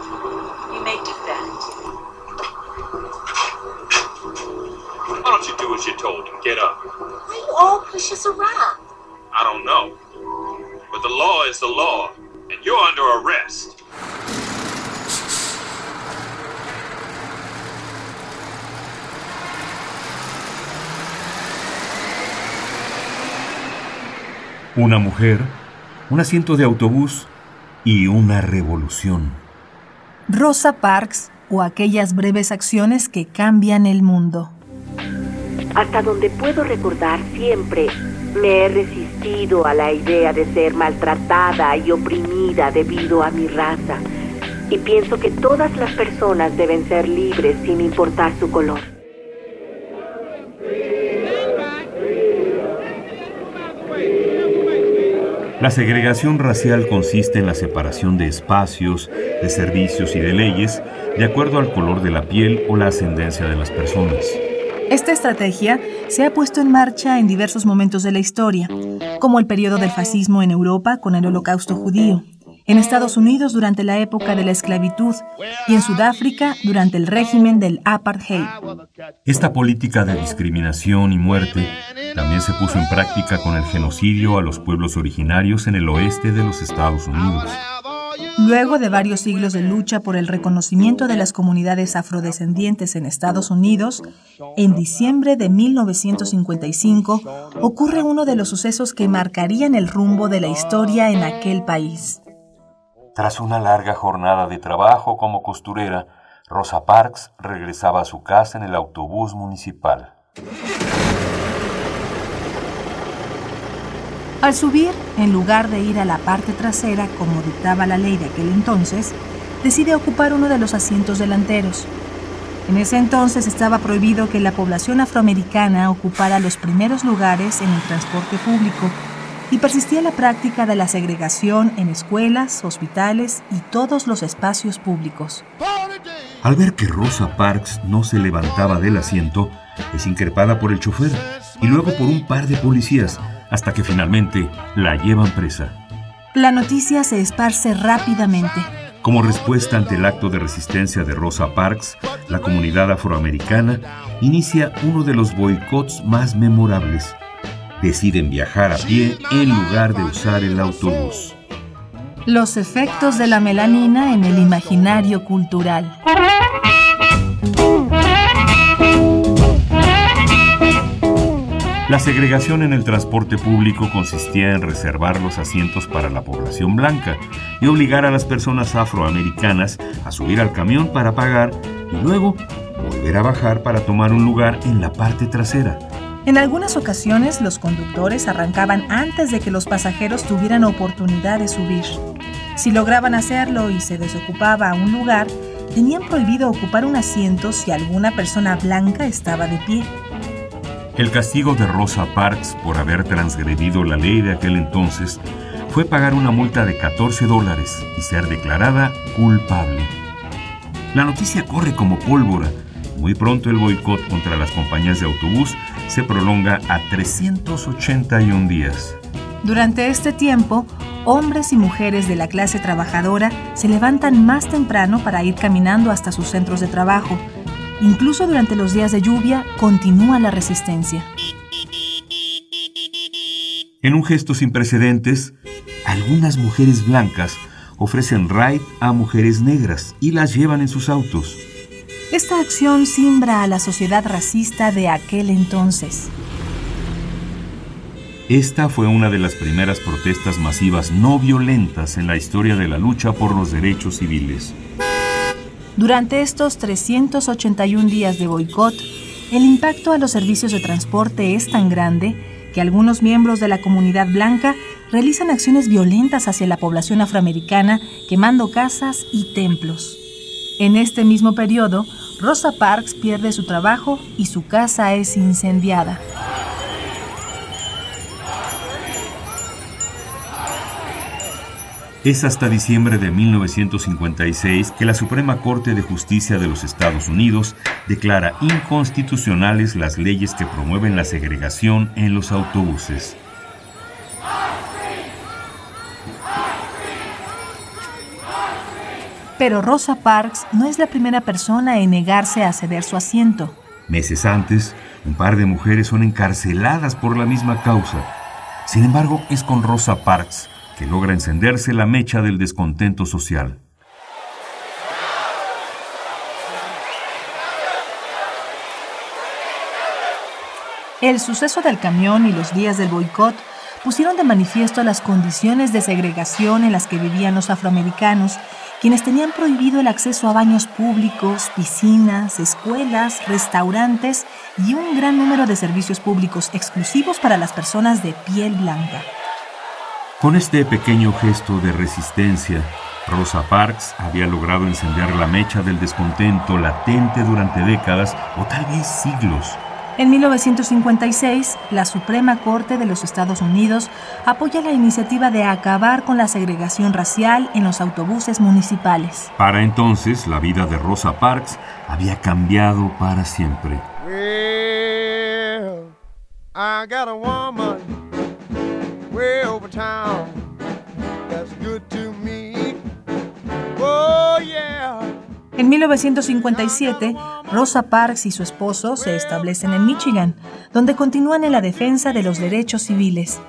You may defend. Why don't you do as you're told and get up? Why you all push us around? I don't know. But the law is the law, and you're under arrest. Una mujer, un asiento de autobús y una revolución. Rosa Parks o aquellas breves acciones que cambian el mundo. Hasta donde puedo recordar siempre me he resistido a la idea de ser maltratada y oprimida debido a mi raza. Y pienso que todas las personas deben ser libres sin importar su color. La segregación racial consiste en la separación de espacios, de servicios y de leyes de acuerdo al color de la piel o la ascendencia de las personas. Esta estrategia se ha puesto en marcha en diversos momentos de la historia, como el periodo del fascismo en Europa con el holocausto judío, en Estados Unidos durante la época de la esclavitud y en Sudáfrica durante el régimen del apartheid. Esta política de discriminación y muerte también se puso en práctica con el genocidio a los pueblos originarios en el oeste de los Estados Unidos. Luego de varios siglos de lucha por el reconocimiento de las comunidades afrodescendientes en Estados Unidos, en diciembre de 1955 ocurre uno de los sucesos que marcarían el rumbo de la historia en aquel país. Tras una larga jornada de trabajo como costurera, Rosa Parks regresaba a su casa en el autobús municipal. Al subir, en lugar de ir a la parte trasera como dictaba la ley de aquel entonces, decide ocupar uno de los asientos delanteros. En ese entonces estaba prohibido que la población afroamericana ocupara los primeros lugares en el transporte público y persistía la práctica de la segregación en escuelas, hospitales y todos los espacios públicos. Al ver que Rosa Parks no se levantaba del asiento, es increpada por el chofer y luego por un par de policías, hasta que finalmente la llevan presa. La noticia se esparce rápidamente. Como respuesta ante el acto de resistencia de Rosa Parks, la comunidad afroamericana inicia uno de los boicots más memorables. Deciden viajar a pie en lugar de usar el autobús. Los efectos de la melanina en el imaginario cultural. La segregación en el transporte público consistía en reservar los asientos para la población blanca y obligar a las personas afroamericanas a subir al camión para pagar y luego volver a bajar para tomar un lugar en la parte trasera. En algunas ocasiones los conductores arrancaban antes de que los pasajeros tuvieran oportunidad de subir. Si lograban hacerlo y se desocupaba un lugar, tenían prohibido ocupar un asiento si alguna persona blanca estaba de pie. El castigo de Rosa Parks por haber transgredido la ley de aquel entonces fue pagar una multa de 14 dólares y ser declarada culpable. La noticia corre como pólvora. Muy pronto el boicot contra las compañías de autobús se prolonga a 381 días. Durante este tiempo, hombres y mujeres de la clase trabajadora se levantan más temprano para ir caminando hasta sus centros de trabajo. Incluso durante los días de lluvia continúa la resistencia. En un gesto sin precedentes, algunas mujeres blancas ofrecen ride a mujeres negras y las llevan en sus autos. Esta acción simbra a la sociedad racista de aquel entonces. Esta fue una de las primeras protestas masivas no violentas en la historia de la lucha por los derechos civiles. Durante estos 381 días de boicot, el impacto a los servicios de transporte es tan grande que algunos miembros de la comunidad blanca realizan acciones violentas hacia la población afroamericana quemando casas y templos. En este mismo periodo, Rosa Parks pierde su trabajo y su casa es incendiada. Es hasta diciembre de 1956 que la Suprema Corte de Justicia de los Estados Unidos declara inconstitucionales las leyes que promueven la segregación en los autobuses. Pero Rosa Parks no es la primera persona en negarse a ceder su asiento. Meses antes, un par de mujeres son encarceladas por la misma causa. Sin embargo, es con Rosa Parks que logra encenderse la mecha del descontento social. El suceso del camión y los días del boicot pusieron de manifiesto las condiciones de segregación en las que vivían los afroamericanos quienes tenían prohibido el acceso a baños públicos, piscinas, escuelas, restaurantes y un gran número de servicios públicos exclusivos para las personas de piel blanca. Con este pequeño gesto de resistencia, Rosa Parks había logrado encender la mecha del descontento latente durante décadas o tal vez siglos en 1956, la Suprema Corte de los Estados Unidos apoya la iniciativa de acabar con la segregación racial en los autobuses municipales. Para entonces, la vida de Rosa Parks había cambiado para siempre. En 1957, Rosa Parks y su esposo se establecen en Michigan, donde continúan en la defensa de los derechos civiles.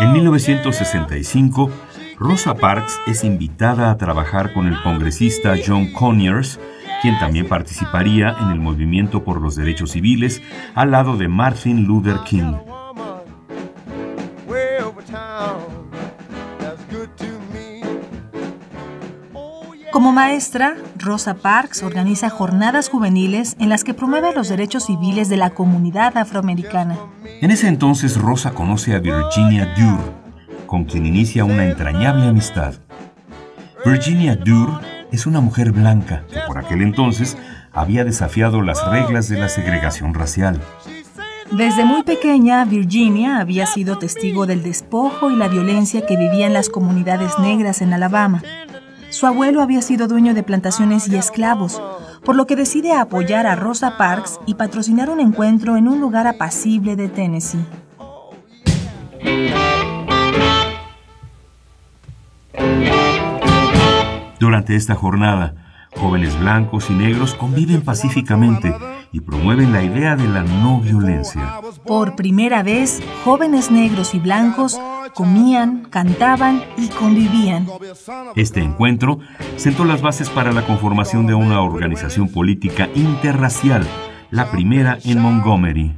En 1965, Rosa Parks es invitada a trabajar con el congresista John Conyers, quien también participaría en el movimiento por los derechos civiles al lado de Martin Luther King. Como maestra, Rosa Parks organiza jornadas juveniles en las que promueve los derechos civiles de la comunidad afroamericana. En ese entonces Rosa conoce a Virginia Dure, con quien inicia una entrañable amistad. Virginia Dure es una mujer blanca que por aquel entonces había desafiado las reglas de la segregación racial. Desde muy pequeña, Virginia había sido testigo del despojo y la violencia que vivían las comunidades negras en Alabama. Su abuelo había sido dueño de plantaciones y esclavos, por lo que decide apoyar a Rosa Parks y patrocinar un encuentro en un lugar apacible de Tennessee. Durante esta jornada, jóvenes blancos y negros conviven pacíficamente y promueven la idea de la no violencia. Por primera vez, jóvenes negros y blancos comían, cantaban y convivían. Este encuentro sentó las bases para la conformación de una organización política interracial, la primera en Montgomery.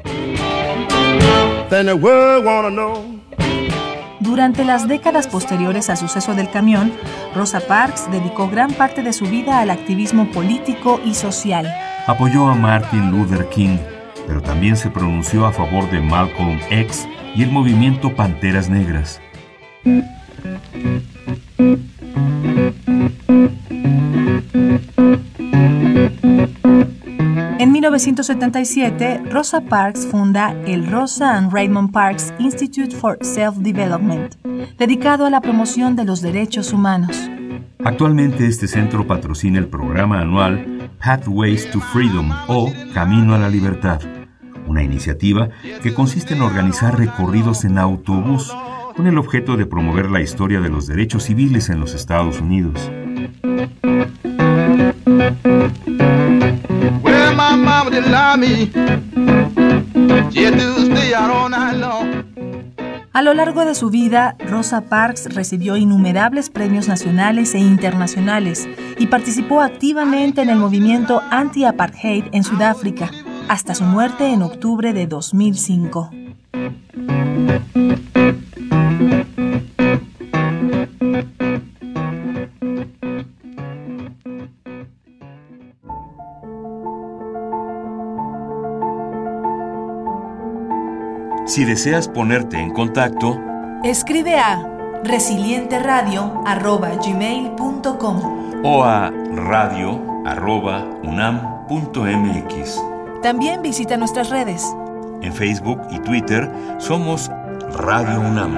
Durante las décadas posteriores al suceso del camión, Rosa Parks dedicó gran parte de su vida al activismo político y social. Apoyó a Martin Luther King, pero también se pronunció a favor de Malcolm X y el movimiento Panteras Negras. En 1977, Rosa Parks funda el Rosa and Raymond Parks Institute for Self-Development, dedicado a la promoción de los derechos humanos. Actualmente este centro patrocina el programa anual Pathways to Freedom o Camino a la Libertad, una iniciativa que consiste en organizar recorridos en autobús con el objeto de promover la historia de los derechos civiles en los Estados Unidos. A lo largo de su vida, Rosa Parks recibió innumerables premios nacionales e internacionales y participó activamente en el movimiento anti-apartheid en Sudáfrica, hasta su muerte en octubre de 2005. Si deseas ponerte en contacto, escribe a resilienteradio.gmail.com o a radio.unam.mx. También visita nuestras redes. En Facebook y Twitter somos Radio UNAM.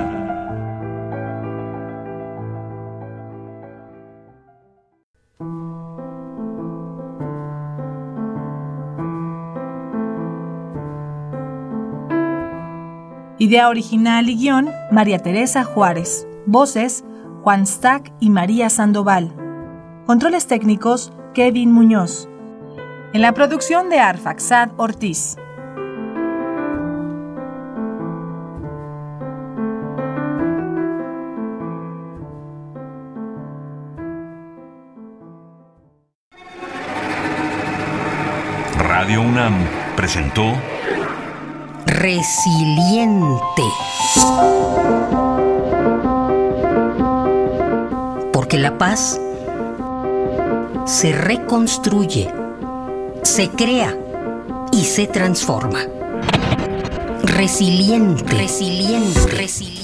Idea original y guion, María Teresa Juárez. Voces, Juan Stack y María Sandoval. Controles técnicos, Kevin Muñoz. En la producción de Arfaxad Ortiz. Radio UNAM presentó Resiliente. Porque la paz se reconstruye, se crea y se transforma. Resiliente, resiliente, resiliente.